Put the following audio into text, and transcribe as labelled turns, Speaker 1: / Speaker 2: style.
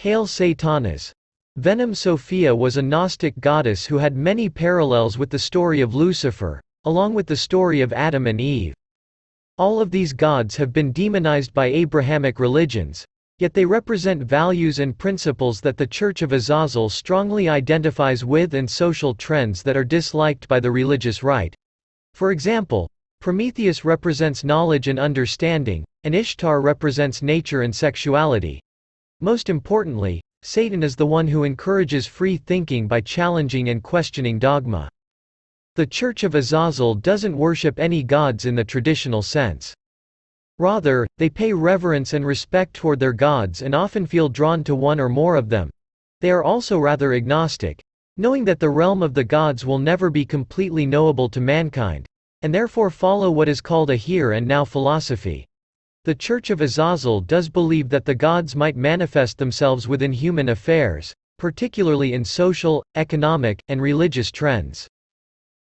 Speaker 1: Hail Satanas! Venom Sophia was a Gnostic goddess who had many parallels with the story of Lucifer, along with the story of Adam and Eve. All of these gods have been demonized by Abrahamic religions, yet they represent values and principles that the Church of Azazel strongly identifies with and social trends that are disliked by the religious right. For example, Prometheus represents knowledge and understanding, and Ishtar represents nature and sexuality. Most importantly, Satan is the one who encourages free thinking by challenging and questioning dogma. The Church of Azazel doesn't worship any gods in the traditional sense. Rather, they pay reverence and respect toward their gods and often feel drawn to one or more of them. They are also rather agnostic, knowing that the realm of the gods will never be completely knowable to mankind, and therefore follow what is called a here and now philosophy. The Church of Azazel does believe that the gods might manifest themselves within human affairs, particularly in social, economic, and religious trends.